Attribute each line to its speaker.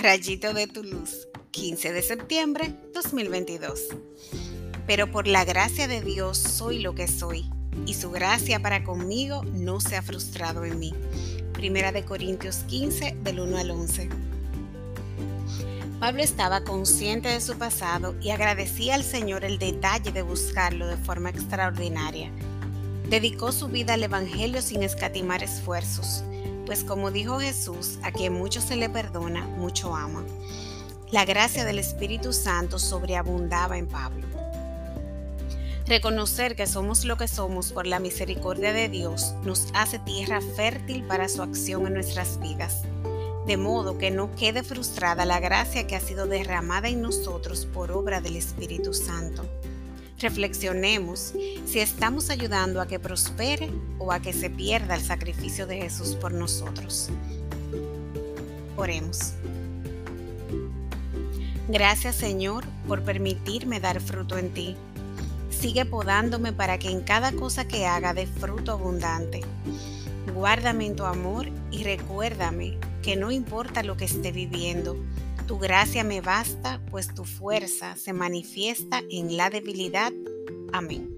Speaker 1: Rayito de tu luz, 15 de septiembre 2022. Pero por la gracia de Dios soy lo que soy, y su gracia para conmigo no se ha frustrado en mí. Primera de Corintios 15, del 1 al 11. Pablo estaba consciente de su pasado y agradecía al Señor el detalle de buscarlo de forma extraordinaria. Dedicó su vida al Evangelio sin escatimar esfuerzos, pues como dijo Jesús, a quien mucho se le perdona, mucho ama. La gracia del Espíritu Santo sobreabundaba en Pablo. Reconocer que somos lo que somos por la misericordia de Dios nos hace tierra fértil para su acción en nuestras vidas de modo que no quede frustrada la gracia que ha sido derramada en nosotros por obra del Espíritu Santo. Reflexionemos si estamos ayudando a que prospere o a que se pierda el sacrificio de Jesús por nosotros. Oremos. Gracias Señor por permitirme dar fruto en ti. Sigue podándome para que en cada cosa que haga dé fruto abundante. Guárdame en tu amor y recuérdame que no importa lo que esté viviendo, tu gracia me basta, pues tu fuerza se manifiesta en la debilidad. Amén.